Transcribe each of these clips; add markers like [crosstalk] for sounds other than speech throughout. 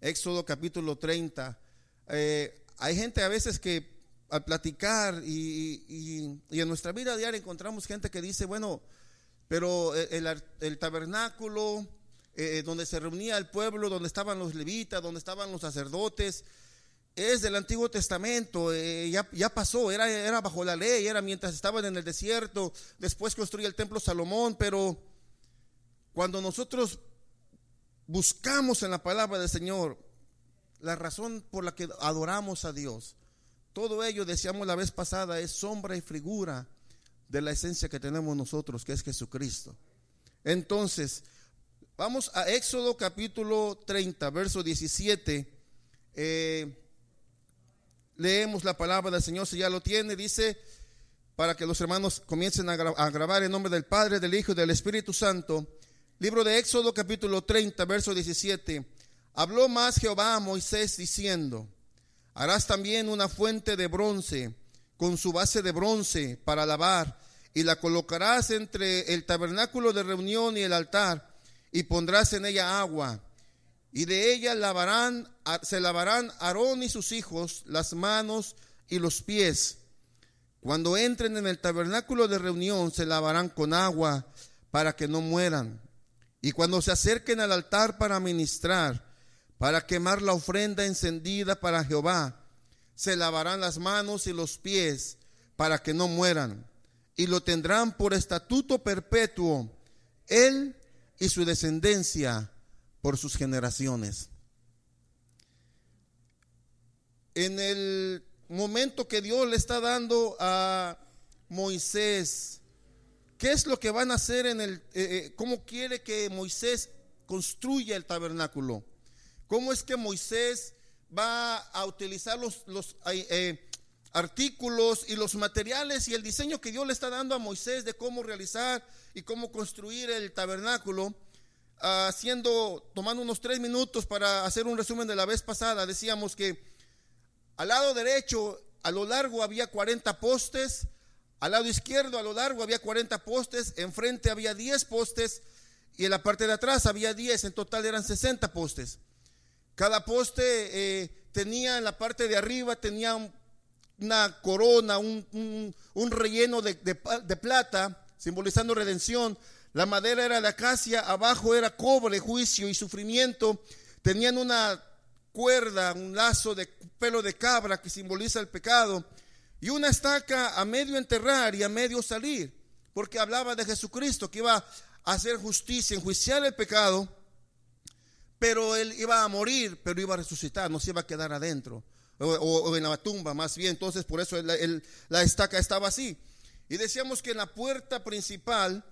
Éxodo capítulo 30. Eh, hay gente a veces que al platicar y, en nuestra vida diaria encontramos gente que dice, bueno, pero el, tabernáculo eh, donde se reunía el pueblo, donde estaban los levitas, donde estaban los sacerdotes, es del Antiguo Testamento, eh, ya, ya, pasó, era, era bajo la ley, era mientras estaban en el desierto, después construye el templo Salomón, pero cuando nosotros buscamos en la palabra del Señor la razón por la que adoramos a Dios, todo ello, decíamos la vez pasada, es sombra y figura de la esencia que tenemos nosotros, que es Jesucristo. Entonces, vamos a Éxodo capítulo 30, verso 17. Eh, leemos la palabra del Señor, si ya lo tiene, dice, para que los hermanos comiencen a, grabar en nombre del Padre, del Hijo y del Espíritu Santo. Libro de Éxodo capítulo 30, verso 17. Habló más Jehová a Moisés diciendo, Harás también una fuente de bronce con su base de bronce para lavar y la colocarás entre el tabernáculo de reunión y el altar y pondrás en ella agua y de ella lavarán se lavarán Aarón y sus hijos las manos y los pies. Cuando entren en el tabernáculo de reunión se lavarán con agua para que no mueran. Y cuando se acerquen al altar para ministrar, para quemar la ofrenda encendida para Jehová. Se lavarán las manos y los pies para que no mueran. Y lo tendrán por estatuto perpetuo, él y su descendencia por sus generaciones. En el momento que Dios le está dando a Moisés, ¿qué es lo que van a hacer en el, eh, eh, cómo quiere que Moisés construya el tabernáculo? cómo es que Moisés va a utilizar los, eh, artículos y los materiales y el diseño que Dios le está dando a Moisés de cómo realizar y cómo construir el tabernáculo. Haciendo, tomando unos tres minutos para hacer un resumen de la vez pasada, decíamos que al lado derecho, a lo largo había 40 postes, al lado izquierdo, a lo largo había 40 postes, enfrente había 10 postes y en la parte de atrás había 10, en total eran 60 postes. Cada poste eh, tenía en la parte de arriba, tenía una corona, un, relleno de, plata, simbolizando redención. La madera era de acacia, abajo era cobre, juicio y sufrimiento. Tenían una cuerda, un lazo de pelo de cabra que simboliza el pecado. Y una estaca a medio enterrar y a medio salir, porque hablaba de Jesucristo que iba a hacer justicia, enjuiciar el pecado pero él iba a morir, pero iba a resucitar, no se iba a quedar adentro o, en la tumba más bien. Entonces por eso la estaca estaba así. Y decíamos que en la puerta principal,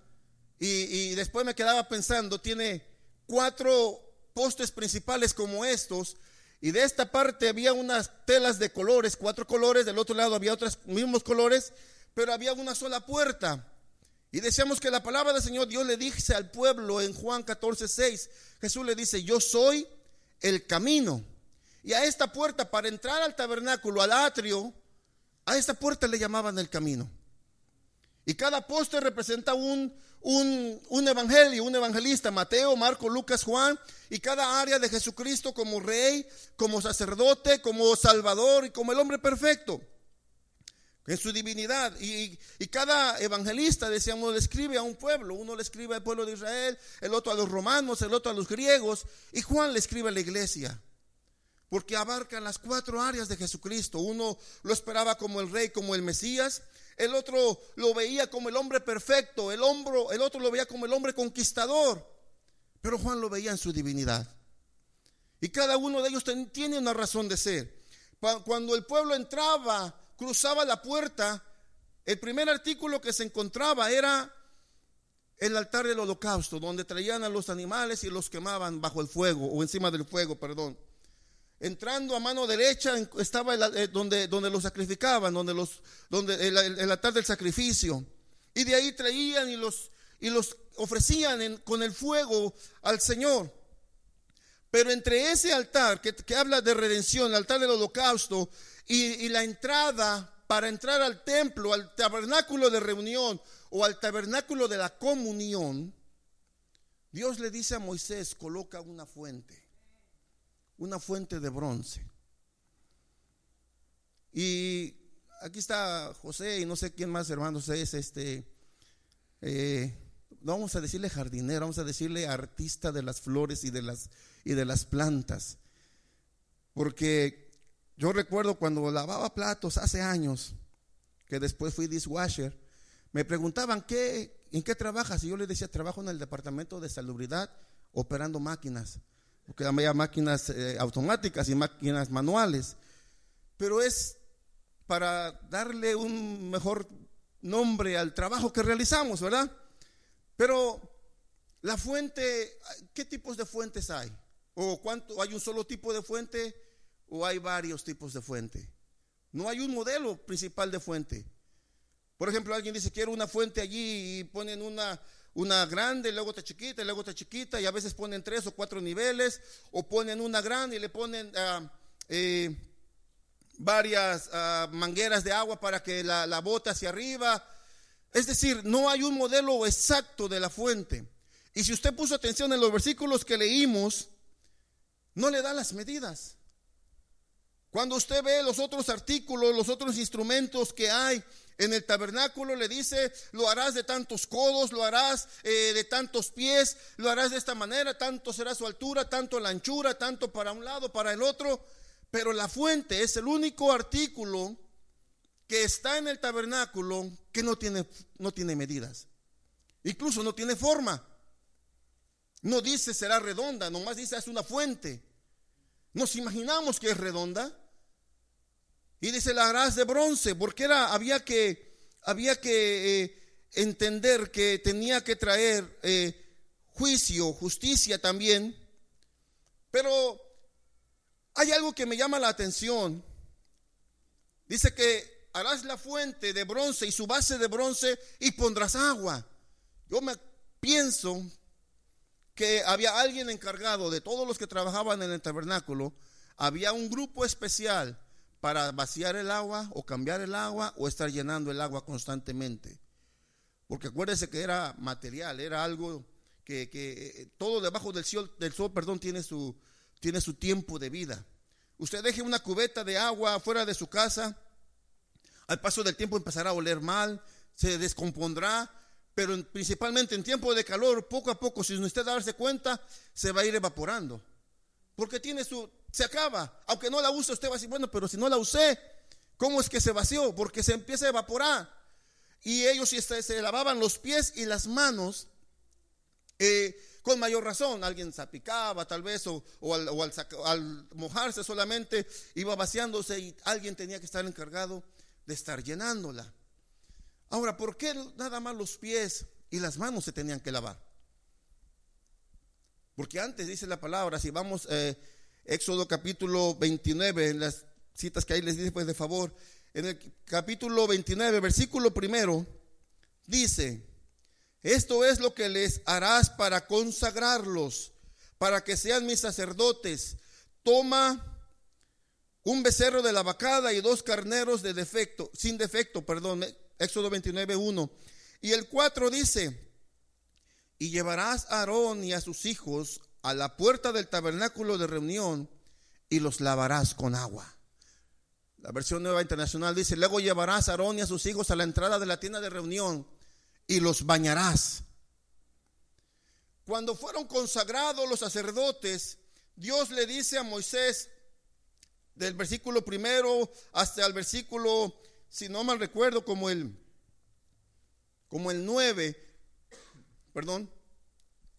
y, después me quedaba pensando, tiene cuatro postes principales como estos, y de esta parte había unas telas de colores, cuatro colores, del otro lado había otros mismos colores, pero había una sola puerta. Y decíamos que la palabra del Señor Dios le dice al pueblo en Juan 14, 6, Jesús le dice, yo soy el camino. Y a esta puerta, para entrar al tabernáculo, al atrio, a esta puerta le llamaban el camino. Y cada poste representa un, un, un, evangelio, un evangelista, Mateo, Marco, Lucas, Juan, y cada área de Jesucristo como rey, como sacerdote, como salvador y como el hombre perfecto en su divinidad. Y, cada evangelista, decíamos, le escribe a un pueblo. Uno le escribe al pueblo de Israel, el otro a los romanos, el otro a los griegos. Y Juan le escribe a la iglesia. Porque abarcan las cuatro áreas de Jesucristo. Uno lo esperaba como el rey, como el Mesías. El otro lo veía como el hombre perfecto. El, hombro, el otro lo veía como el hombre conquistador. Pero Juan lo veía en su divinidad. Y cada uno de ellos tiene una razón de ser. Cuando el pueblo entraba cruzaba la puerta, el primer artículo que se encontraba era el altar del holocausto, donde traían a los animales y los quemaban bajo el fuego, o encima del fuego, perdón. Entrando a mano derecha estaba eh, donde, donde los sacrificaban, donde los, donde el, altar del sacrificio. Y de ahí traían y los, y los ofrecían con el fuego al Señor. Pero entre ese altar que, que habla de redención, el altar del holocausto, y, la entrada para entrar al templo, al tabernáculo de reunión o al tabernáculo de la comunión, Dios le dice a Moisés, coloca una fuente. Una fuente de bronce. Y aquí está José y no sé quién más, hermanos, es este, eh, no vamos a decirle jardinero, vamos a decirle artista de las flores y de las, y de las plantas. Porque yo recuerdo cuando lavaba platos hace años, que después fui dishwasher, me preguntaban, ¿qué, ¿en qué trabajas? Y yo les decía, trabajo en el departamento de salubridad operando máquinas, porque había máquinas eh, automáticas y máquinas manuales. Pero es para darle un mejor nombre al trabajo que realizamos, ¿verdad? Pero la fuente, ¿qué tipos de fuentes hay? ¿O cuánto hay un solo tipo de fuente o hay varios tipos de fuente? No hay un modelo principal de fuente. Por ejemplo, alguien dice, quiero una fuente allí y ponen una, una grande, luego está chiquita, luego está chiquita, y a veces ponen tres o cuatro niveles, o ponen una grande y le ponen uh, eh, varias ah, mangueras de agua para que la, la bote hacia arriba. Es decir, no hay un modelo exacto de la fuente. Y si usted puso atención en los versículos que leímos, no le da las medidas. Cuando usted ve los otros artículos, los otros instrumentos que hay en el tabernáculo, le dice, lo harás de tantos codos, lo harás eh, de tantos pies, lo harás de esta manera, tanto será su altura, tanto la anchura, tanto para un lado, para el otro. Pero la fuente es el único artículo que está en el tabernáculo que no tiene, no tiene medidas. Incluso no tiene forma. No dice será redonda, nomás dice es una fuente. Nos imaginamos que es redonda. Y dice la harás de bronce, porque era, había que, había que eh, entender que tenía que traer eh, juicio, justicia también. Pero hay algo que me llama la atención. Dice que harás la fuente de bronce y su base de bronce y pondrás agua. Yo me pienso que había alguien encargado de todos los que trabajaban en el tabernáculo, había un grupo especial para vaciar el agua o cambiar el agua o estar llenando el agua constantemente. Porque acuérdese que era material, era algo que, eh, todo debajo del sol, del sol perdón, tiene su, tiene su tiempo de vida. Usted deje una cubeta de agua fuera de su casa, al paso del tiempo empezará a oler mal, se descompondrá, pero principalmente en tiempo de calor, poco a poco, sin usted darse cuenta, se va a ir evaporando. Porque tiene su, se acaba. Aunque no la use, usted va a decir, bueno, pero si no la usé, ¿cómo es que se vació? Porque se empieza a evaporar. Y ellos se lavaban los pies y las manos. Eh, con mayor razón, alguien zapicaba tal vez o, al, mojarse solamente iba vaciándose y alguien tenía que estar encargado de estar llenándola. Ahora, ¿por qué nada más los pies y las manos se tenían que lavar? Porque antes dice la palabra, si vamos eh, Éxodo capítulo 29, en las citas que ahí les dice pues de favor, en el capítulo 29, versículo primero, dice, esto es lo que les harás para consagrarlos, para que sean mis sacerdotes. Toma un becerro de la vacada y dos carneros de defecto, sin defecto, perdón, Éxodo 29, 1. Y el 4 dice, y llevarás a Aarón y a sus hijos a la puerta del tabernáculo de reunión y los lavarás con agua. La versión nueva internacional dice, luego llevarás a Aarón y a sus hijos a la entrada de la tienda de reunión y los bañarás. Cuando fueron consagrados los sacerdotes, Dios le dice a Moisés, del versículo primero hasta el versículo, si no mal recuerdo, como el, como el 9, perdón,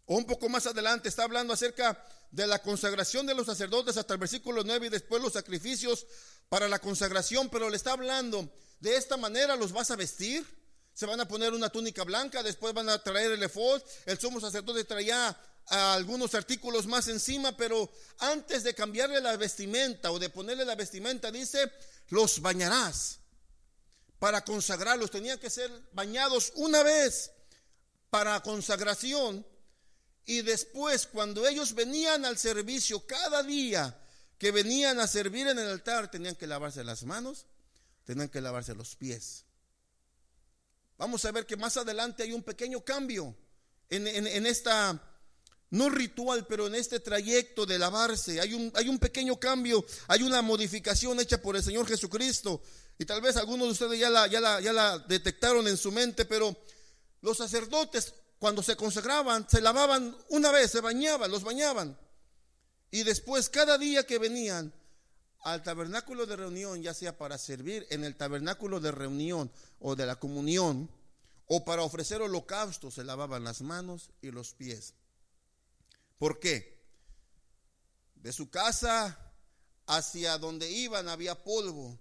o un poco más adelante, está hablando acerca de la consagración de los sacerdotes hasta el versículo 9 y después los sacrificios para la consagración, pero le está hablando, de esta manera los vas a vestir se van a poner una túnica blanca, después van a traer el efod, el sumo sacerdote traía algunos artículos más encima, pero antes de cambiarle la vestimenta o de ponerle la vestimenta, dice, los bañarás para consagrarlos. Tenían que ser bañados una vez para consagración y después cuando ellos venían al servicio cada día que venían a servir en el altar, tenían que lavarse las manos, tenían que lavarse los pies. Vamos a ver que más adelante hay un pequeño cambio en, esta, no ritual, pero en este trayecto de lavarse, hay un, hay un pequeño cambio, hay una modificación hecha por el Señor Jesucristo. Y tal vez algunos de ustedes ya la, ya la, ya la detectaron en su mente, pero los sacerdotes cuando se consagraban, se lavaban una vez, se bañaban, los bañaban. Y después, cada día que venían al tabernáculo de reunión, ya sea para servir en el tabernáculo de reunión o de la comunión, o para ofrecer holocausto, se lavaban las manos y los pies. ¿Por qué? De su casa hacia donde iban había polvo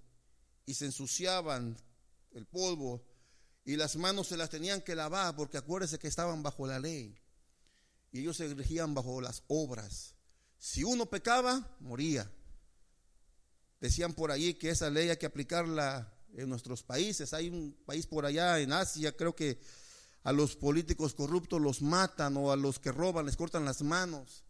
y se ensuciaban el polvo y las manos se las tenían que lavar porque acuérdense que estaban bajo la ley y ellos se regían bajo las obras. Si uno pecaba, moría. Decían por allí que esa ley hay que aplicarla en nuestros países. Hay un país por allá en Asia, creo que a los políticos corruptos los matan o a los que roban les cortan las manos.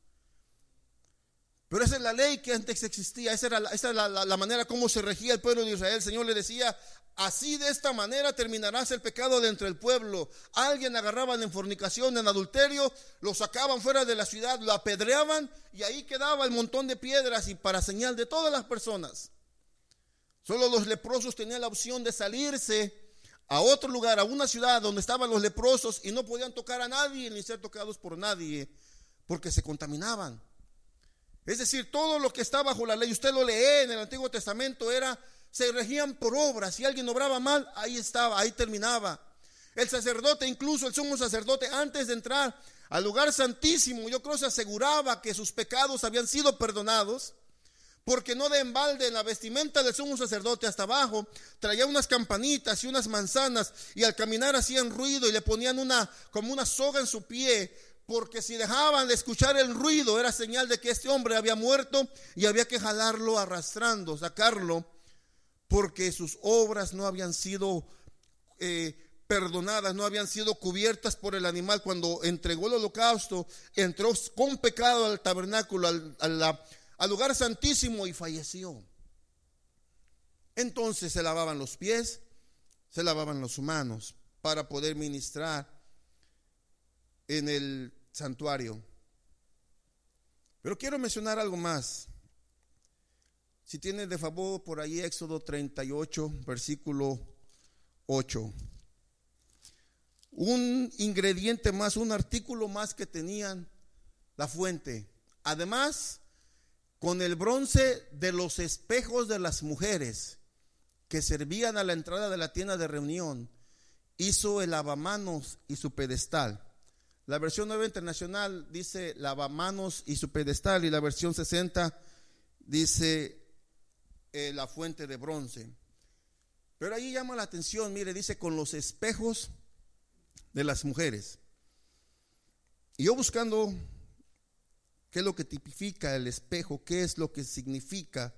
Pero esa es la ley que antes existía, esa era, la, esa la, manera como se regía el pueblo de Israel. El Señor le decía, así de esta manera terminarás el pecado dentro del pueblo. Alguien agarraban en fornicación, en adulterio, lo sacaban fuera de la ciudad, lo apedreaban y ahí quedaba el montón de piedras y para señal de todas las personas. Solo los leprosos tenían la opción de salirse a otro lugar, a una ciudad donde estaban los leprosos y no podían tocar a nadie ni ser tocados por nadie porque se contaminaban. Es decir, todo lo que está bajo la ley, usted lo lee en el Antiguo Testamento, era, se regían por obras. Si alguien obraba mal, ahí estaba, ahí terminaba. El sacerdote, incluso el sumo sacerdote, antes de entrar al lugar santísimo, yo creo se aseguraba que sus pecados habían sido perdonados, porque no de embalde en la vestimenta del sumo sacerdote hasta abajo traía unas campanitas y unas manzanas y al caminar hacían ruido y le ponían una como una soga en su pie porque si dejaban de escuchar el ruido era señal de que este hombre había muerto y había que jalarlo arrastrando, sacarlo, porque sus obras no habían sido eh, perdonadas, no habían sido cubiertas por el animal. Cuando entregó el holocausto, entró con pecado al tabernáculo, al, al lugar santísimo y falleció. Entonces se lavaban los pies, se lavaban las manos para poder ministrar en el santuario. Pero quiero mencionar algo más. Si tiene de favor por ahí Éxodo 38, versículo 8. Un ingrediente más, un artículo más que tenían la fuente. Además, con el bronce de los espejos de las mujeres que servían a la entrada de la tienda de reunión, hizo el lavamanos y su pedestal. La versión nueva internacional dice lavamanos y su pedestal y la versión 60 dice eh, la fuente de bronce. Pero ahí llama la atención, mire, dice con los espejos de las mujeres. Y yo buscando qué es lo que tipifica el espejo, qué es lo que significa.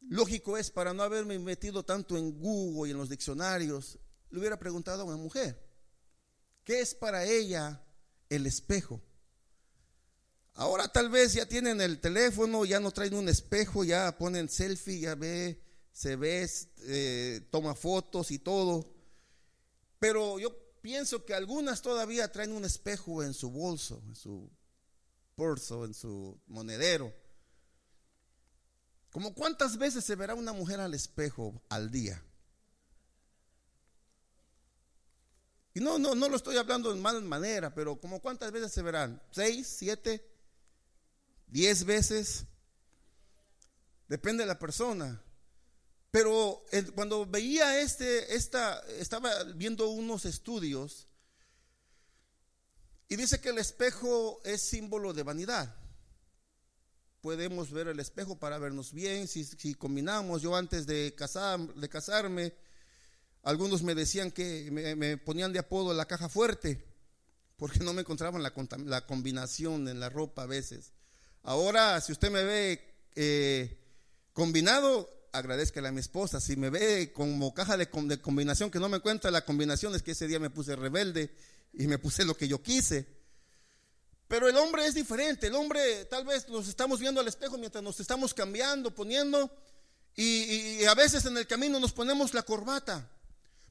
Lógico es, para no haberme metido tanto en Google y en los diccionarios, le hubiera preguntado a una mujer. ¿Qué es para ella el espejo? Ahora tal vez ya tienen el teléfono, ya no traen un espejo, ya ponen selfie, ya ve, se ve, eh, toma fotos y todo. Pero yo pienso que algunas todavía traen un espejo en su bolso, en su bolso, en su monedero. ¿Como cuántas veces se verá una mujer al espejo al día? Y no, no, no lo estoy hablando en mal manera, pero como cuántas veces se verán, seis, siete, diez veces, depende de la persona. Pero cuando veía este, esta, estaba viendo unos estudios y dice que el espejo es símbolo de vanidad. Podemos ver el espejo para vernos bien, si, si combinamos. Yo antes de, casar, de casarme, algunos me decían que me, ponían de apodo la caja fuerte, porque no me encontraban la, combinación en la ropa a veces. Ahora, si usted me ve eh, combinado, agradezca a mi esposa. Si me ve como caja de, combinación que no me encuentra la combinación, es que ese día me puse rebelde y me puse lo que yo quise. Pero el hombre es diferente. El hombre, tal vez nos estamos viendo al espejo mientras nos estamos cambiando, poniendo, y a veces en el camino nos ponemos la corbata.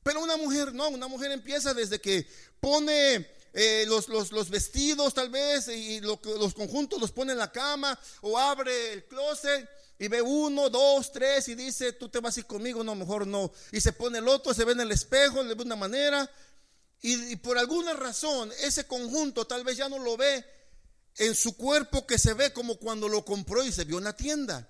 Pero una mujer no, una mujer empieza desde que pone eh, los, los, vestidos tal vez y los conjuntos los pone en la cama o abre el closet y ve uno, dos, tres y dice, tú te vas a ir conmigo, no, mejor no. Y se pone el otro, se ve en el espejo, de una manera y, y por alguna razón ese conjunto tal vez ya no lo ve en su cuerpo que se ve como cuando lo compró y se vio en la tienda.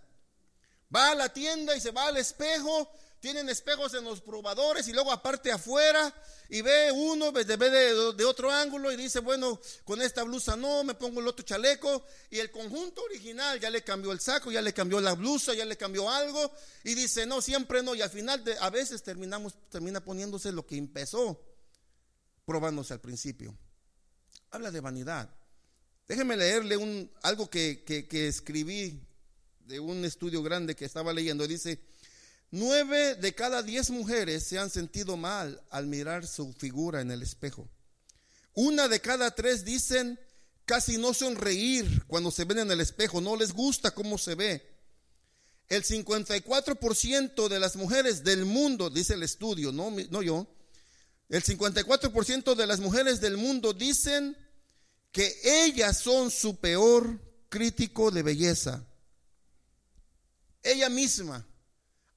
Va a la tienda y se va al espejo tienen espejos en los probadores y luego aparte afuera y ve uno, ve de, de, otro ángulo y dice, bueno, con esta blusa no, me pongo el otro chaleco y el conjunto original ya le cambió el saco, ya le cambió la blusa, ya le cambió algo y dice, no, siempre no y al final de, a veces terminamos, termina poniéndose lo que empezó probándose al principio. Habla de vanidad. Déjeme leerle un, algo que, que escribí de un estudio grande que estaba leyendo. Dice, Nueve de cada diez mujeres se han sentido mal al mirar su figura en el espejo. Una de cada tres dicen casi no sonreír cuando se ven en el espejo, no les gusta cómo se ve. El 54% de las mujeres del mundo, dice el estudio, no, no yo, el 54% de las mujeres del mundo dicen que ellas son su peor crítico de belleza. Ella misma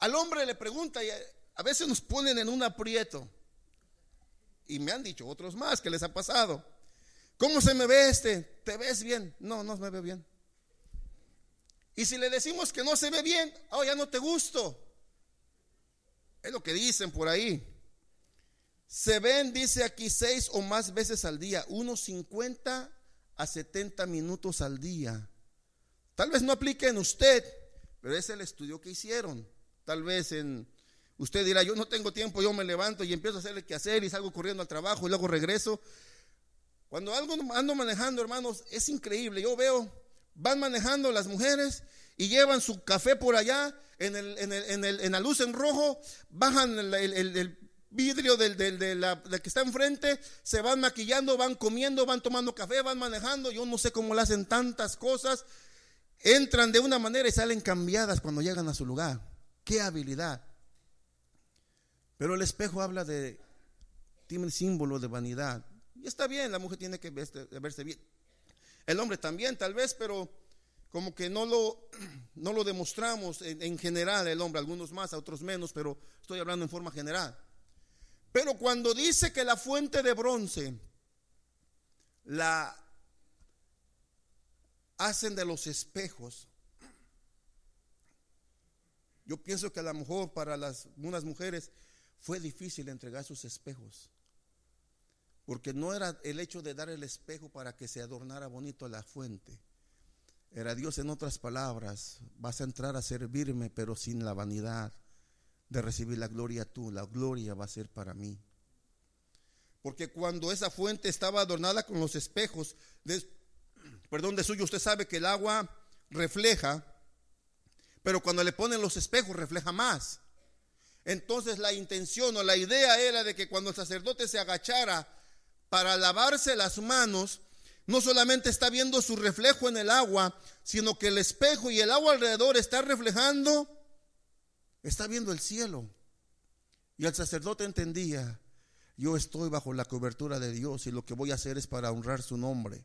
al hombre le pregunta y a veces nos ponen en un aprieto. Y me han dicho otros más que les ha pasado. ¿Cómo se me ve este? ¿Te ves bien? No, no me ve bien. Y si le decimos que no se ve bien, oh, ya no te gusto. Es lo que dicen por ahí. Se ven, dice aquí, seis o más veces al día, unos 50 a 70 minutos al día. Tal vez no aplique en usted, pero es el estudio que hicieron. Tal vez en usted dirá, yo no tengo tiempo, yo me levanto y empiezo a hacer el que hacer y salgo corriendo al trabajo y luego regreso. Cuando algo ando manejando, hermanos, es increíble. Yo veo, van manejando las mujeres y llevan su café por allá en, el, en, el, en, la luz en rojo, bajan el, vidrio del, de la, que está enfrente, se van maquillando, van comiendo, van tomando café, van manejando. Yo no sé cómo le hacen tantas cosas. Entran de una manera y salen cambiadas cuando llegan a su lugar. Qué habilidad. Pero el espejo habla de, tiene el símbolo de vanidad. Y está bien, la mujer tiene que verse, bien. El hombre también, tal vez, pero como que no lo, [clears throat] no lo demostramos en, en, general el hombre, algunos más, otros menos, pero estoy hablando en forma general. Pero cuando dice que la fuente de bronce la hacen de los espejos, yo pienso que a lo mejor para las, mujeres fue difícil entregar sus espejos. Porque no era el hecho de dar el espejo para que se adornara bonito la fuente. Era Dios en otras palabras, vas a entrar a servirme pero sin la vanidad de recibir la gloria tú, la gloria va a ser para mí. Porque cuando esa fuente estaba adornada con los espejos, perdón, de suyo usted sabe que el agua refleja pero cuando le ponen los espejos refleja más. Entonces la intención o la idea era de que cuando el sacerdote se agachara para lavarse las manos, no solamente está viendo su reflejo en el agua, sino que el espejo y el agua alrededor está reflejando, está viendo el cielo. Y el sacerdote entendía, yo estoy bajo la cobertura de Dios y lo que voy a hacer es para honrar su nombre.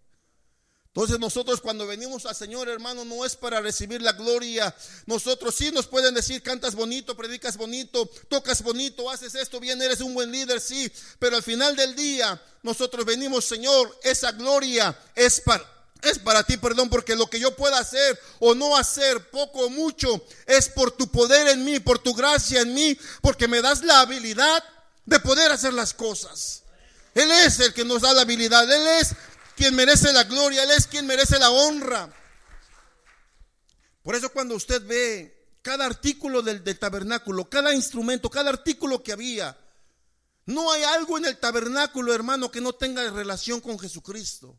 Entonces nosotros cuando venimos al Señor, hermano, no es para recibir la gloria. Nosotros sí nos pueden decir, cantas bonito, predicas bonito, tocas bonito, haces esto bien, eres un buen líder, sí. Pero al final del día, nosotros venimos, Señor, esa gloria es para, es para ti, perdón, porque lo que yo pueda hacer o no hacer, poco o mucho, es por tu poder en mí, por tu gracia en mí, porque me das la habilidad de poder hacer las cosas. Él es el que nos da la habilidad, Él es quien merece la gloria, Él es quien merece la honra. Por eso cuando usted ve cada artículo del, tabernáculo, cada instrumento, cada artículo que había, no hay algo en el tabernáculo, hermano, que no tenga relación con Jesucristo.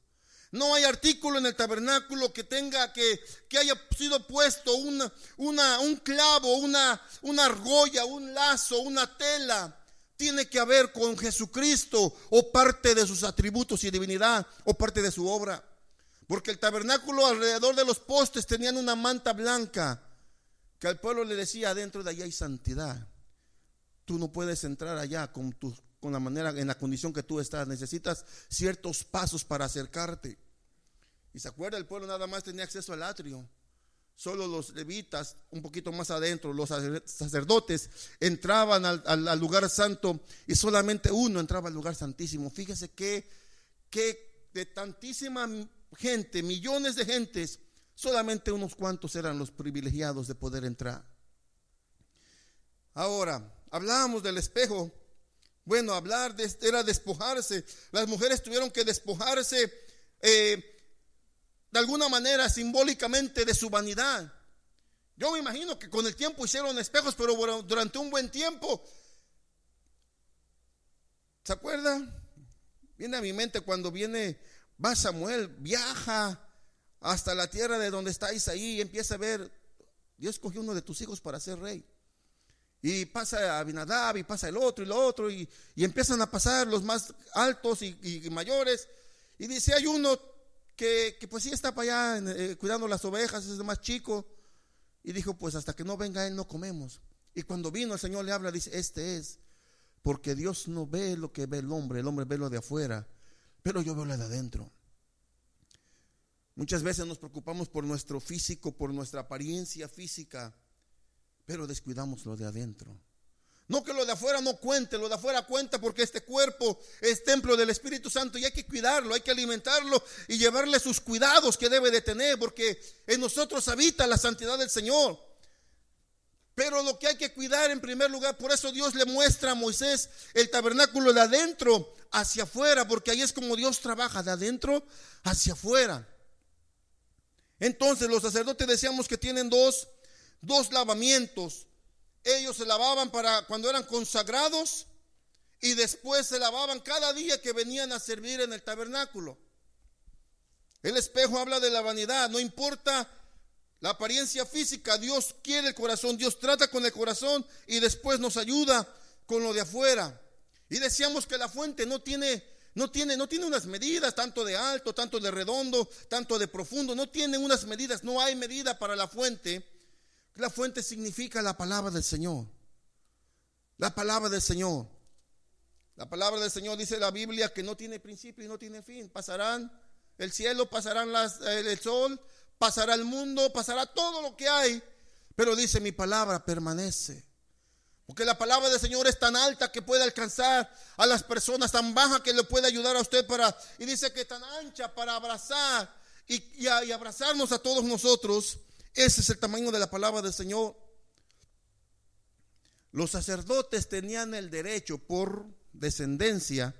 No hay artículo en el tabernáculo que tenga que, que haya sido puesto un clavo, una, una argolla, un lazo, una tela tiene que ver con Jesucristo o parte de sus atributos y divinidad o parte de su obra. Porque el tabernáculo alrededor de los postes tenían una manta blanca que al pueblo le decía, adentro de allá hay santidad. Tú no puedes entrar allá con tus con la manera, en la condición que tú estás. Necesitas ciertos pasos para acercarte. Y se acuerda, el pueblo nada más tenía acceso al atrio. Solo los levitas, un poquito más adentro, los sacerdotes entraban al, lugar santo y solamente uno entraba al lugar santísimo. Fíjese que, de tantísima gente, millones de gentes, solamente unos cuantos eran los privilegiados de poder entrar. Ahora, hablábamos del espejo. Bueno, hablar de, era despojarse. Las mujeres tuvieron que despojarse eh, de alguna manera simbólicamente de su vanidad. Yo me imagino que con el tiempo hicieron espejos, pero durante un buen tiempo. ¿Se acuerda? Viene a mi mente cuando viene, va Samuel, viaja hasta la tierra de donde está Isaí y empieza a ver, Dios cogió uno de tus hijos para ser rey. Y pasa Abinadab y pasa el otro y lo otro y, empiezan a pasar los más altos y, mayores. Y dice, hay uno que, pues sí está para allá eh, cuidando las ovejas, es el más chico. Y dijo, pues hasta que no venga él no comemos. Y cuando vino el Señor le habla, dice, este es. Porque Dios no ve lo que ve el hombre, el hombre ve lo de afuera, pero yo veo lo de adentro. Muchas veces nos preocupamos por nuestro físico, por nuestra apariencia física pero descuidamos lo de adentro. No que lo de afuera no cuente, lo de afuera cuenta porque este cuerpo es templo del Espíritu Santo y hay que cuidarlo, hay que alimentarlo y llevarle sus cuidados que debe de tener porque en nosotros habita la santidad del Señor. Pero lo que hay que cuidar en primer lugar, por eso Dios le muestra a Moisés el tabernáculo de adentro hacia afuera, porque ahí es como Dios trabaja, de adentro hacia afuera. Entonces los sacerdotes decíamos que tienen dos dos lavamientos. Ellos se lavaban para cuando eran consagrados y después se lavaban cada día que venían a servir en el tabernáculo. El espejo habla de la vanidad, no importa la apariencia física, Dios quiere el corazón, Dios trata con el corazón y después nos ayuda con lo de afuera. Y decíamos que la fuente no tiene no tiene no tiene unas medidas tanto de alto, tanto de redondo, tanto de profundo, no tiene unas medidas, no hay medida para la fuente la fuente significa la palabra del Señor. La palabra del Señor. La palabra del Señor dice la Biblia que no tiene principio y no tiene fin. Pasarán el cielo, pasarán las, el sol, pasará el mundo, pasará todo lo que hay. Pero dice mi palabra permanece. Porque la palabra del Señor es tan alta que puede alcanzar a las personas, tan baja que le puede ayudar a usted para... Y dice que tan ancha para abrazar y, y abrazarnos a todos nosotros. Ese es el tamaño de la palabra del Señor. Los sacerdotes tenían el derecho por descendencia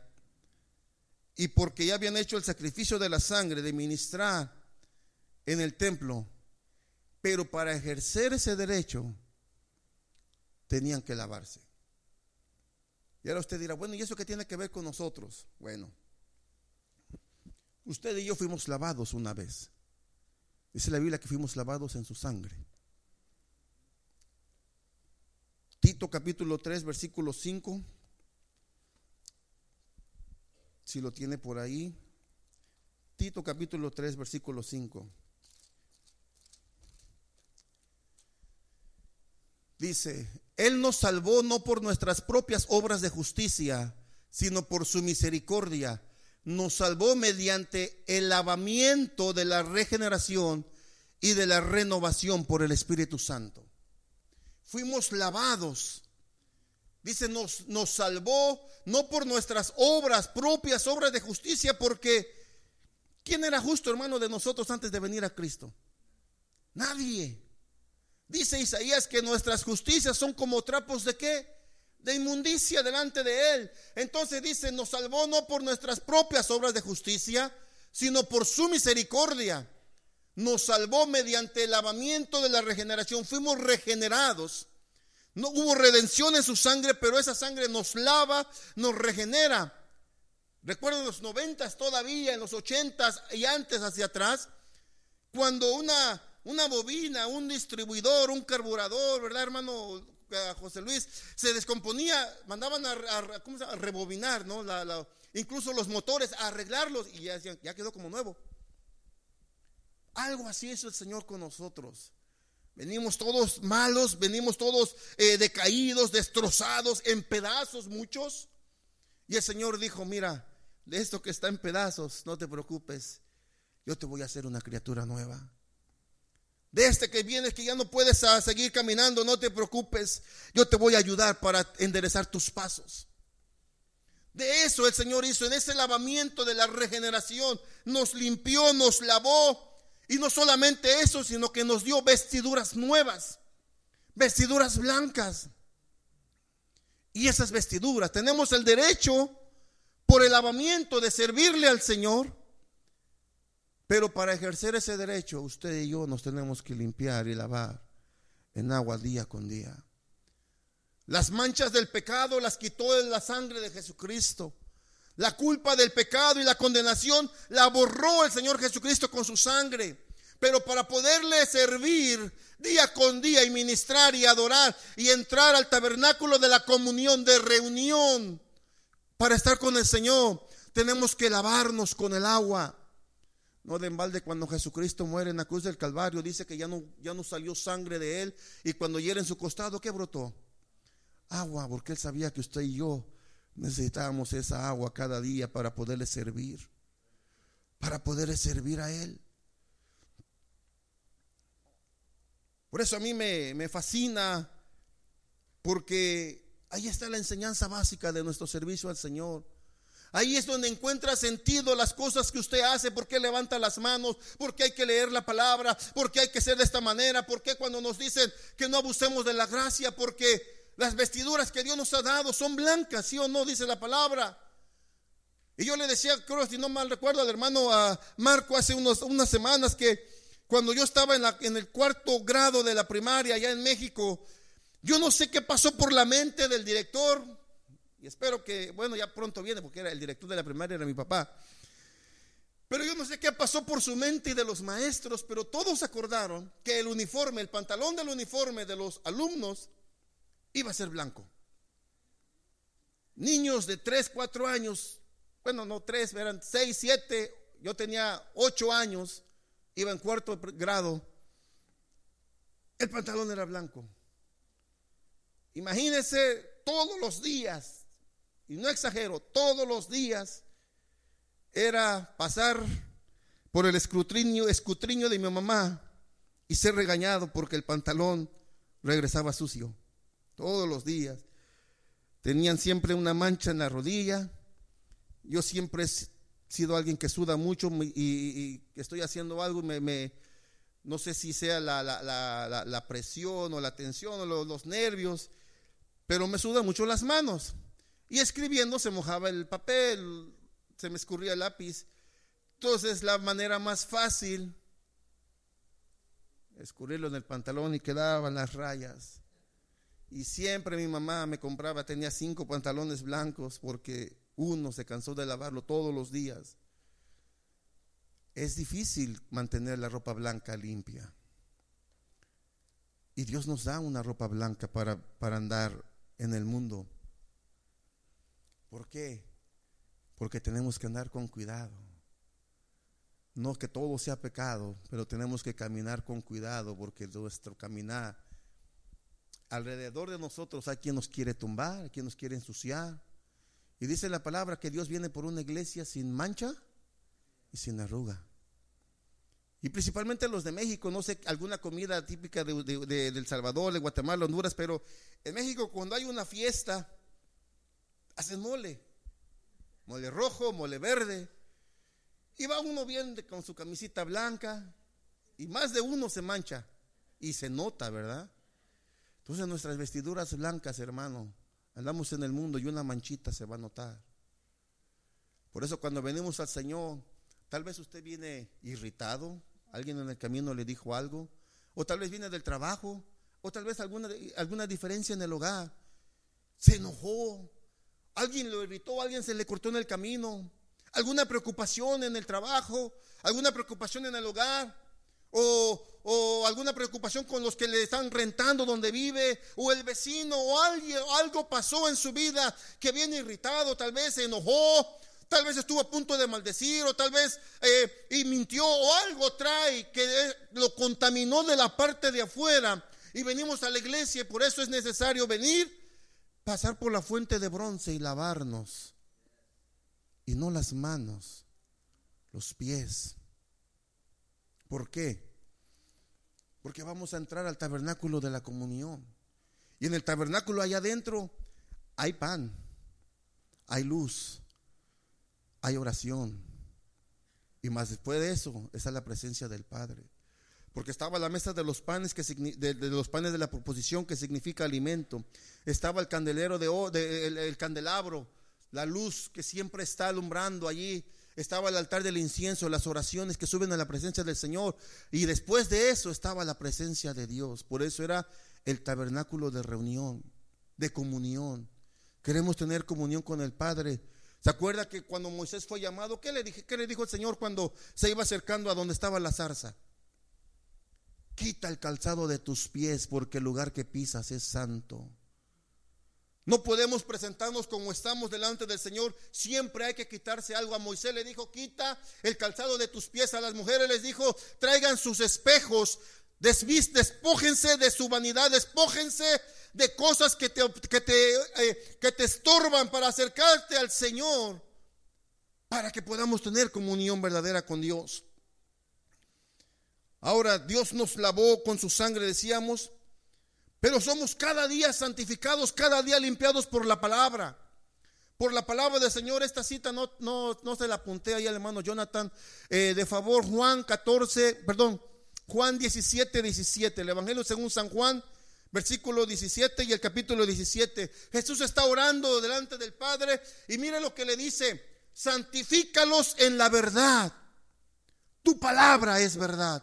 y porque ya habían hecho el sacrificio de la sangre de ministrar en el templo. Pero para ejercer ese derecho tenían que lavarse. Y ahora usted dirá, bueno, ¿y eso qué tiene que ver con nosotros? Bueno, usted y yo fuimos lavados una vez. Dice la Biblia que fuimos lavados en su sangre. Tito capítulo 3, versículo 5. Si lo tiene por ahí. Tito capítulo 3, versículo 5. Dice, Él nos salvó no por nuestras propias obras de justicia, sino por su misericordia nos salvó mediante el lavamiento de la regeneración y de la renovación por el Espíritu Santo. Fuimos lavados. Dice, nos, nos salvó no por nuestras obras, propias obras de justicia, porque ¿quién era justo hermano de nosotros antes de venir a Cristo? Nadie. Dice Isaías que nuestras justicias son como trapos de qué? De inmundicia delante de Él. Entonces dice, nos salvó no por nuestras propias obras de justicia, sino por su misericordia. Nos salvó mediante el lavamiento de la regeneración. Fuimos regenerados. No hubo redención en su sangre, pero esa sangre nos lava, nos regenera. Recuerdo en los noventas todavía, en los ochentas y antes hacia atrás, cuando una, una bobina, un distribuidor, un carburador, ¿verdad, hermano? José Luis, se descomponía, mandaban a, rebobinar, ¿no? incluso los motores, a arreglarlos y ya, ya quedó como nuevo. Algo así es el Señor con nosotros. Venimos todos malos, venimos todos eh, decaídos, destrozados, en pedazos muchos. Y el Señor dijo, mira, de esto que está en pedazos, no te preocupes, yo te voy a hacer una criatura nueva. De este que vienes que ya no puedes seguir caminando, no te preocupes, yo te voy a ayudar para enderezar tus pasos. De eso el Señor hizo, en ese lavamiento de la regeneración, nos limpió, nos lavó, y no solamente eso, sino que nos dio vestiduras nuevas, vestiduras blancas. Y esas vestiduras, tenemos el derecho por el lavamiento de servirle al Señor, pero para ejercer ese derecho, usted y yo nos tenemos que limpiar y lavar en agua día con día. Las manchas del pecado las quitó la sangre de Jesucristo. La culpa del pecado y la condenación la borró el Señor Jesucristo con su sangre. Pero para poderle servir día con día y ministrar y adorar y entrar al tabernáculo de la comunión, de reunión, para estar con el Señor, tenemos que lavarnos con el agua. No de embalde cuando Jesucristo muere en la cruz del Calvario, dice que ya no, ya no salió sangre de él y cuando hiera en su costado, ¿qué brotó? agua, porque Él sabía que usted y yo necesitábamos esa agua cada día para poderle servir, para poderle servir a Él. Por eso a mí me, me fascina, porque ahí está la enseñanza básica de nuestro servicio al Señor. Ahí es donde encuentra sentido las cosas que usted hace, por qué levanta las manos, por qué hay que leer la palabra, por qué hay que ser de esta manera, por qué cuando nos dicen que no abusemos de la gracia, porque las vestiduras que Dios nos ha dado son blancas, sí o no, dice la palabra. Y yo le decía, creo si no mal recuerdo al hermano a Marco hace unos, unas semanas que cuando yo estaba en, la, en el cuarto grado de la primaria allá en México, yo no sé qué pasó por la mente del director, y espero que, bueno, ya pronto viene porque era el director de la primaria, era mi papá. Pero yo no sé qué pasó por su mente y de los maestros, pero todos acordaron que el uniforme, el pantalón del uniforme de los alumnos iba a ser blanco. Niños de 3, 4 años, bueno, no 3, eran 6, 7, yo tenía 8 años, iba en cuarto grado, el pantalón era blanco. Imagínense todos los días, y no exagero, todos los días era pasar por el escrutinio, escrutinio de mi mamá y ser regañado porque el pantalón regresaba sucio todos los días. Tenían siempre una mancha en la rodilla. Yo siempre he sido alguien que suda mucho y, estoy haciendo algo, me, me, no sé si sea la, presión o la tensión o los, los nervios, pero me sudan mucho las manos. Y escribiendo se mojaba el papel, se me escurría el lápiz. Entonces la manera más fácil, escurrirlo en el pantalón y quedaban las rayas. Y siempre mi mamá me compraba, tenía cinco pantalones blancos porque uno se cansó de lavarlo todos los días. Es difícil mantener la ropa blanca limpia. Y Dios nos da una ropa blanca para, para andar en el mundo. ¿Por qué? Porque tenemos que andar con cuidado. No que todo sea pecado, pero tenemos que caminar con cuidado porque nuestro caminar alrededor de nosotros hay quien nos quiere tumbar, quien nos quiere ensuciar. Y dice la palabra que Dios viene por una iglesia sin mancha y sin arruga. Y principalmente los de México, no sé, alguna comida típica de, de, El Salvador, de Guatemala, Honduras, pero en México cuando hay una fiesta, hacen mole. Mole rojo, mole verde. Y va uno bien con su camisita blanca y más de uno se mancha y se nota, ¿verdad? Entonces nuestras vestiduras blancas, hermano, andamos en el mundo y una manchita se va a notar. Por eso cuando venimos al Señor, tal vez usted viene irritado, alguien en el camino le dijo algo, o tal vez viene del trabajo, o tal vez alguna, alguna diferencia en el hogar, se enojó, alguien lo irritó, alguien se le cortó en el camino, alguna preocupación en el trabajo, alguna preocupación en el hogar, o, alguna preocupación con los que le están rentando donde vive, o el vecino, o alguien, algo pasó en su vida que viene irritado, tal vez se enojó, tal vez estuvo a punto de maldecir, o tal vez eh, y mintió, o algo trae que lo contaminó de la parte de afuera. Y venimos a la iglesia y por eso es necesario venir, pasar por la fuente de bronce y lavarnos y no las manos, los pies. ¿Por qué? Porque vamos a entrar al tabernáculo de la comunión. Y en el tabernáculo allá adentro hay pan, hay luz, hay oración. Y más después de eso está la presencia del Padre. Porque estaba la mesa de los panes que de, los panes de la proposición que significa alimento. Estaba el candelero de, el candelabro, la luz que siempre está alumbrando allí estaba el altar del incienso, las oraciones que suben a la presencia del Señor. Y después de eso estaba la presencia de Dios. Por eso era el tabernáculo de reunión, de comunión. Queremos tener comunión con el Padre. ¿Se acuerda que cuando Moisés fue llamado, qué le, dije, qué le dijo el Señor cuando se iba acercando a donde estaba la zarza? Quita el calzado de tus pies porque el lugar que pisas es santo. No podemos presentarnos como estamos delante del Señor. Siempre hay que quitarse algo. A Moisés le dijo, quita el calzado de tus pies. A las mujeres les dijo, traigan sus espejos. despójense de su vanidad, despójense de cosas que te, que, te, eh, que te estorban para acercarte al Señor, para que podamos tener comunión verdadera con Dios. Ahora Dios nos lavó con su sangre, decíamos, pero somos cada día santificados, cada día limpiados por la palabra. Por la palabra del Señor, esta cita no, no, no se la apunté ahí al hermano Jonathan. Eh, de favor, Juan 14, perdón, Juan 17, 17. El Evangelio según San Juan, versículo 17 y el capítulo 17. Jesús está orando delante del Padre y mire lo que le dice. Santifícalos en la verdad. Tu palabra es verdad.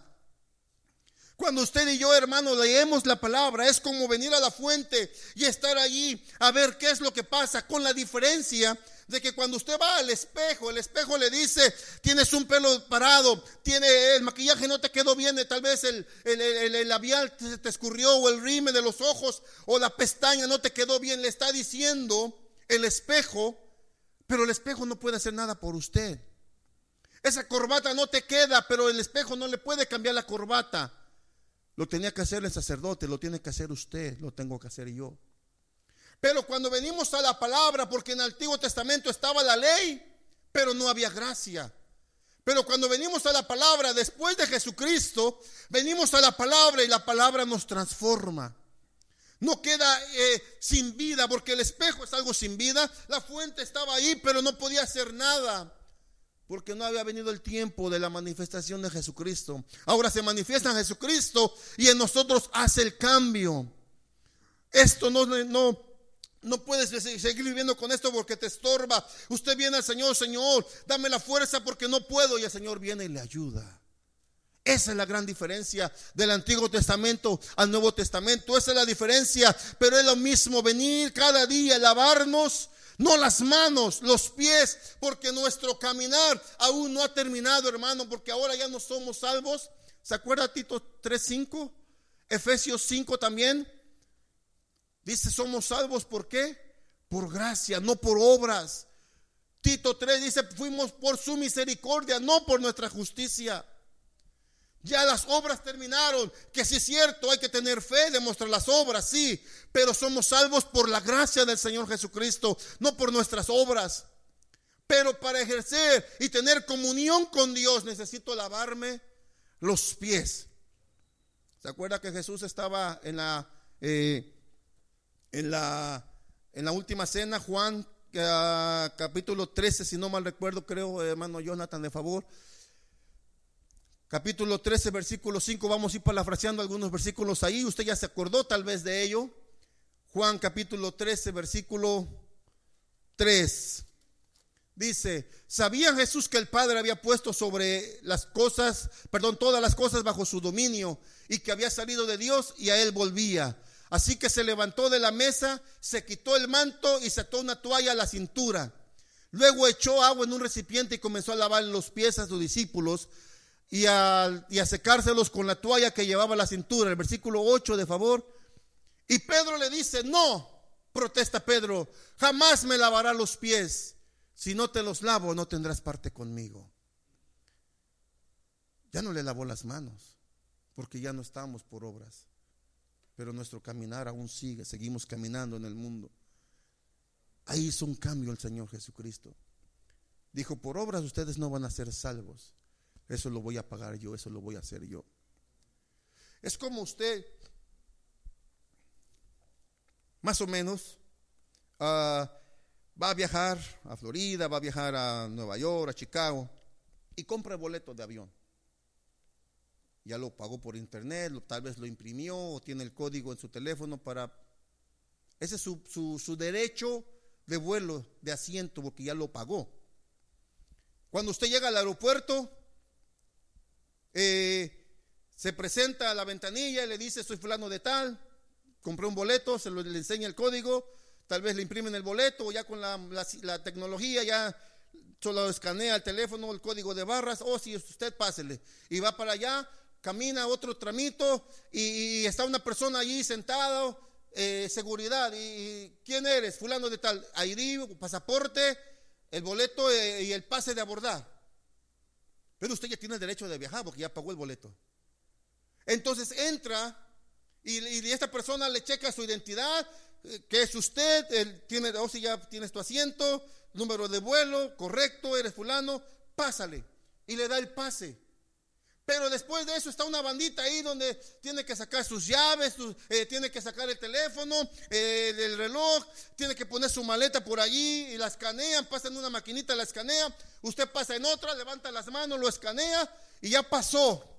Cuando usted y yo, hermano, leemos la palabra, es como venir a la fuente y estar allí a ver qué es lo que pasa, con la diferencia de que cuando usted va al espejo, el espejo le dice, tienes un pelo parado, tiene el maquillaje no te quedó bien, tal vez el, el, labial te, te escurrió o el rime de los ojos o la pestaña no te quedó bien, le está diciendo el espejo, pero el espejo no puede hacer nada por usted. Esa corbata no te queda, pero el espejo no le puede cambiar la corbata. Lo tenía que hacer el sacerdote, lo tiene que hacer usted, lo tengo que hacer yo. Pero cuando venimos a la palabra, porque en el Antiguo Testamento estaba la ley, pero no había gracia. Pero cuando venimos a la palabra después de Jesucristo, venimos a la palabra y la palabra nos transforma. No queda eh, sin vida, porque el espejo es algo sin vida. La fuente estaba ahí, pero no podía hacer nada porque no había venido el tiempo de la manifestación de Jesucristo. Ahora se manifiesta en Jesucristo y en nosotros hace el cambio. Esto no, no, no puedes seguir viviendo con esto porque te estorba. Usted viene al Señor, Señor, dame la fuerza porque no puedo y el Señor viene y le ayuda. Esa es la gran diferencia del Antiguo Testamento al Nuevo Testamento. Esa es la diferencia, pero es lo mismo venir cada día, lavarnos no las manos, los pies, porque nuestro caminar aún no ha terminado, hermano, porque ahora ya no somos salvos. ¿Se acuerda Tito 3:5? Efesios 5 también. Dice, somos salvos por qué? Por gracia, no por obras. Tito 3 dice, fuimos por su misericordia, no por nuestra justicia. Ya las obras terminaron, que si es cierto, hay que tener fe, demostrar las obras, sí, pero somos salvos por la gracia del Señor Jesucristo, no por nuestras obras. Pero para ejercer y tener comunión con Dios necesito lavarme los pies. ¿Se acuerda que Jesús estaba en la, eh, en la, en la última cena, Juan ah, capítulo 13, si no mal recuerdo, creo, hermano Jonathan, de favor capítulo 13, versículo 5, vamos a ir parafraseando algunos versículos ahí, usted ya se acordó tal vez de ello. Juan capítulo 13, versículo 3. Dice, sabía Jesús que el Padre había puesto sobre las cosas, perdón, todas las cosas bajo su dominio y que había salido de Dios y a él volvía. Así que se levantó de la mesa, se quitó el manto y se ató una toalla a la cintura. Luego echó agua en un recipiente y comenzó a lavar los pies a sus discípulos y a, secárselos con la toalla que llevaba a la cintura. El versículo 8 de favor. Y Pedro le dice, no, protesta Pedro, jamás me lavará los pies. Si no te los lavo, no tendrás parte conmigo. Ya no le lavó las manos, porque ya no estamos por obras. Pero nuestro caminar aún sigue, seguimos caminando en el mundo. Ahí hizo un cambio el Señor Jesucristo. Dijo, por obras ustedes no van a ser salvos. Eso lo voy a pagar yo, eso lo voy a hacer yo. Es como usted, más o menos, ah, va a viajar a Florida, va a viajar a Nueva York, a Chicago, y compra el boleto de avión. Ya lo pagó por internet, tal vez lo imprimió o tiene el código en su teléfono para... Ese es su, derecho de vuelo, de asiento, porque ya lo pagó. Cuando usted llega al aeropuerto, eh, se presenta a la ventanilla y le dice, soy fulano de tal, compré un boleto, se le enseña el código, tal vez le imprimen el boleto, ya con la, tecnología ya solo escanea el teléfono, el código de barras, o si usted pásele, y va para allá, camina otro tramito, y, está una persona allí sentado, eh, seguridad, y, ¿quién eres? Fulano de tal, ID, pasaporte, el boleto eh, y el pase de abordar. Pero usted ya tiene el derecho de viajar porque ya pagó el boleto. Entonces entra y, esta persona le checa su identidad, eh, que es usted, él tiene, o si ya tienes tu asiento, número de vuelo, correcto, eres fulano, pásale. Y le da el pase. Pero después de eso está una bandita ahí donde tiene que sacar sus llaves, eh, tiene que sacar el teléfono, eh, el reloj, tiene que poner su maleta por allí y la escanean, pasa en una maquinita, la escanea, usted pasa en otra, levanta las manos, lo escanea y ya pasó.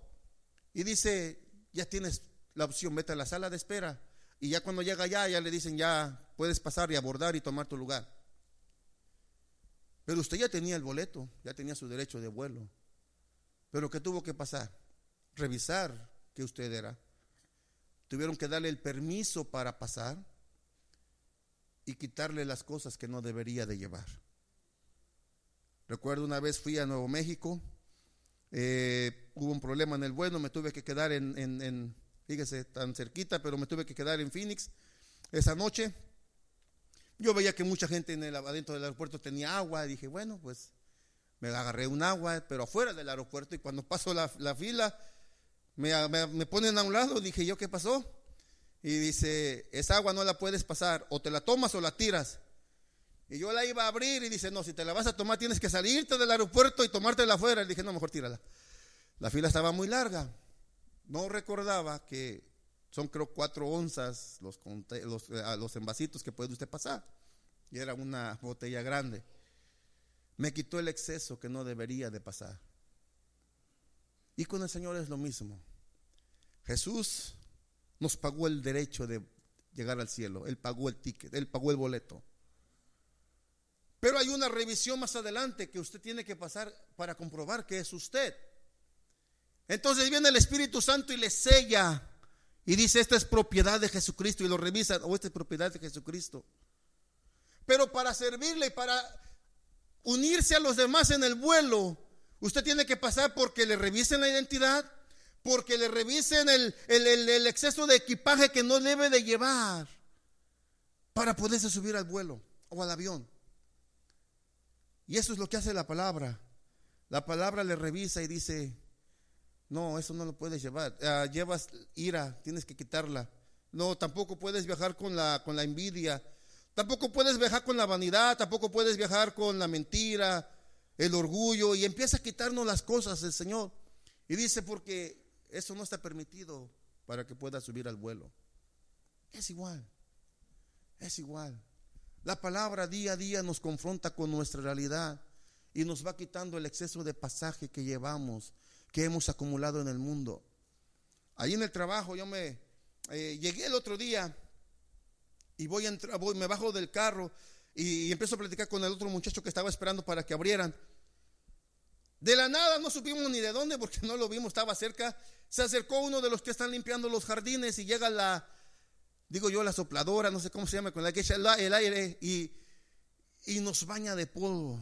Y dice, ya tienes la opción, vete a la sala de espera. Y ya cuando llega allá, ya le dicen, ya puedes pasar y abordar y tomar tu lugar. Pero usted ya tenía el boleto, ya tenía su derecho de vuelo. Pero ¿qué tuvo que pasar? Revisar que usted era. Tuvieron que darle el permiso para pasar y quitarle las cosas que no debería de llevar. Recuerdo una vez fui a Nuevo México eh, hubo un problema en el vuelo, me tuve que quedar en, en, fíjese, tan cerquita, pero me tuve que quedar en Phoenix esa noche. Yo veía que mucha gente en el, adentro del aeropuerto tenía agua, dije, bueno, pues me agarré un agua, pero afuera del aeropuerto, y cuando paso la, fila, me, me, ponen a un lado, dije yo, ¿qué pasó? Y dice, esa agua no la puedes pasar, o te la tomas o la tiras. Y yo la iba a abrir y dice, no, si te la vas a tomar tienes que salirte del aeropuerto y tomártela afuera. Y dije, no, mejor tírala. La fila estaba muy larga. No recordaba que son creo cuatro onzas los, los, eh, los envasitos que puede usted pasar. Y era una botella grande. Me quitó el exceso que no debería de pasar. Y con el Señor es lo mismo. Jesús nos pagó el derecho de llegar al cielo. Él pagó el ticket, Él pagó el boleto. Pero hay una revisión más adelante que usted tiene que pasar para comprobar que es usted. Entonces viene el Espíritu Santo y le sella y dice, esta es propiedad de Jesucristo y lo revisa, o esta es propiedad de Jesucristo. Pero para servirle y para unirse a los demás en el vuelo, usted tiene que pasar porque le revisen la identidad, porque le revisen el, exceso de equipaje que no debe de llevar para poderse subir al vuelo o al avión. Y eso es lo que hace la palabra. La palabra le revisa y dice, no, eso no lo puedes llevar. Ah, llevas ira, tienes que quitarla. No, tampoco puedes viajar con la, con la envidia. Tampoco puedes viajar con la vanidad, tampoco puedes viajar con la mentira, el orgullo. Y empieza a quitarnos las cosas el Señor. Y dice, porque eso no está permitido para que puedas subir al vuelo. Es igual, es igual. La palabra día a día nos confronta con nuestra realidad y nos va quitando el exceso de pasaje que llevamos, que hemos acumulado en el mundo. Ahí en el trabajo yo me eh, llegué el otro día y voy a entrar, voy, me bajo del carro y, empiezo a platicar con el otro muchacho que estaba esperando para que abrieran. De la nada no supimos ni de dónde porque no lo vimos, estaba cerca. Se acercó uno de los que están limpiando los jardines y llega la, digo yo, la sopladora, no sé cómo se llama, con la que echa el aire y, y nos baña de polvo.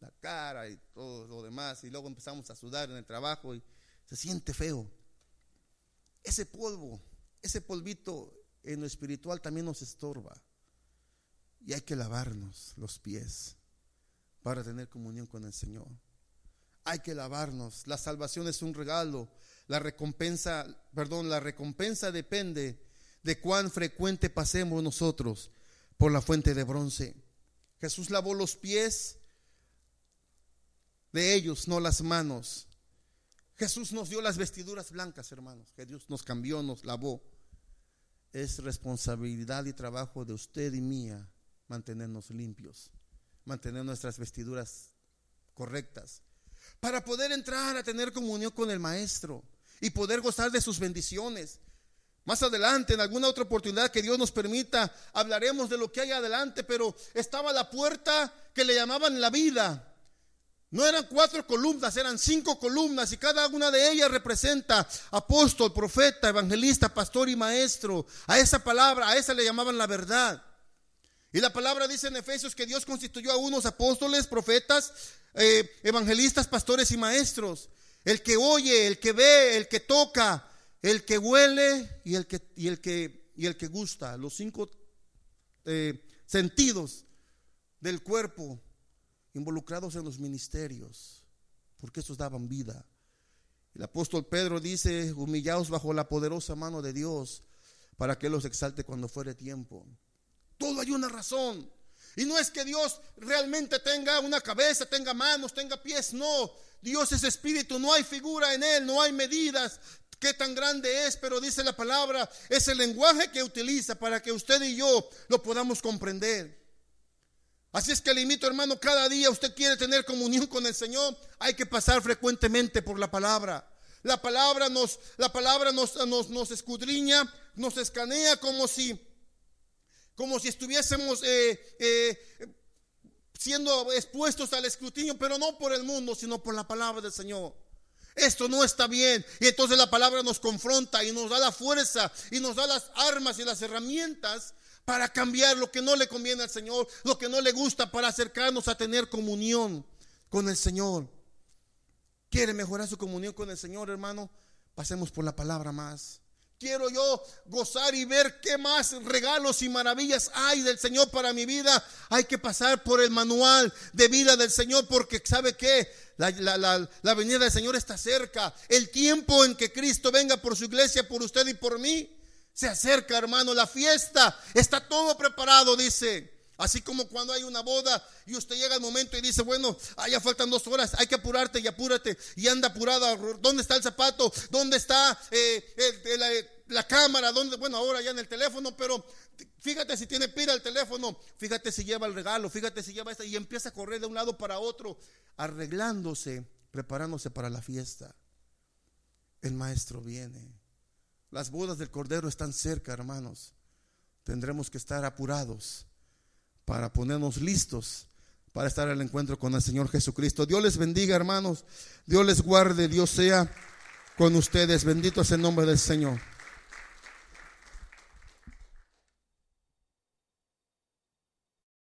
La cara y todo lo demás. Y luego empezamos a sudar en el trabajo y se siente feo. Ese polvo, ese polvito en lo espiritual también nos estorba. Y hay que lavarnos los pies para tener comunión con el Señor. Hay que lavarnos. La salvación es un regalo. La recompensa, perdón, la recompensa depende de cuán frecuente pasemos nosotros por la fuente de bronce. Jesús lavó los pies de ellos, no las manos. Jesús nos dio las vestiduras blancas, hermanos, que Dios nos cambió, nos lavó. Es responsabilidad y trabajo de usted y mía mantenernos limpios, mantener nuestras vestiduras correctas, para poder entrar a tener comunión con el Maestro y poder gozar de sus bendiciones. Más adelante, en alguna otra oportunidad que Dios nos permita, hablaremos de lo que hay adelante, pero estaba la puerta que le llamaban la vida. No eran cuatro columnas, eran cinco columnas y cada una de ellas representa apóstol, profeta, evangelista, pastor y maestro. A esa palabra, a esa le llamaban la verdad. Y la palabra dice en Efesios que Dios constituyó a unos apóstoles, profetas, eh, evangelistas, pastores y maestros. El que oye, el que ve, el que toca, el que huele y el que, y el que, y el que gusta. Los cinco eh, sentidos del cuerpo involucrados en los ministerios, porque esos daban vida. El apóstol Pedro dice, humillaos bajo la poderosa mano de Dios para que los exalte cuando fuere tiempo. Todo hay una razón. Y no es que Dios realmente tenga una cabeza, tenga manos, tenga pies, no. Dios es espíritu, no hay figura en él, no hay medidas. Qué tan grande es, pero dice la palabra, es el lenguaje que utiliza para que usted y yo lo podamos comprender. Así es que le invito, hermano, cada día usted quiere tener comunión con el Señor, hay que pasar frecuentemente por la palabra. La palabra nos, la palabra nos, nos, escudriña, nos escanea como si, como si estuviésemos eh, eh, siendo expuestos al escrutinio, pero no por el mundo, sino por la palabra del Señor. Esto no está bien. Y entonces la palabra nos confronta y nos da la fuerza y nos da las armas y las herramientas para cambiar lo que no le conviene al Señor, lo que no le gusta, para acercarnos a tener comunión con el Señor. ¿Quiere mejorar su comunión con el Señor, hermano? Pasemos por la palabra más. Quiero yo gozar y ver qué más regalos y maravillas hay del Señor para mi vida. Hay que pasar por el manual de vida del Señor porque sabe que la, venida del Señor está cerca. El tiempo en que Cristo venga por su iglesia, por usted y por mí, se acerca, hermano, la fiesta. Está todo preparado, dice. Así como cuando hay una boda y usted llega al momento y dice, bueno, ah, ya faltan dos horas, hay que apurarte y apúrate. Y anda apurada, ¿dónde está el zapato? ¿Dónde está eh, la, cámara? Bueno, ahora ya en el teléfono, pero fíjate si tiene pila el teléfono, fíjate si lleva el regalo, fíjate si lleva esta y empieza a correr de un lado para otro, arreglándose, preparándose para la fiesta. El maestro viene. Las bodas del Cordero están cerca, hermanos. Tendremos que estar apurados para ponernos listos para estar al encuentro con el Señor Jesucristo. Dios les bendiga, hermanos. Dios les guarde. Dios sea con ustedes. Bendito es el nombre del Señor.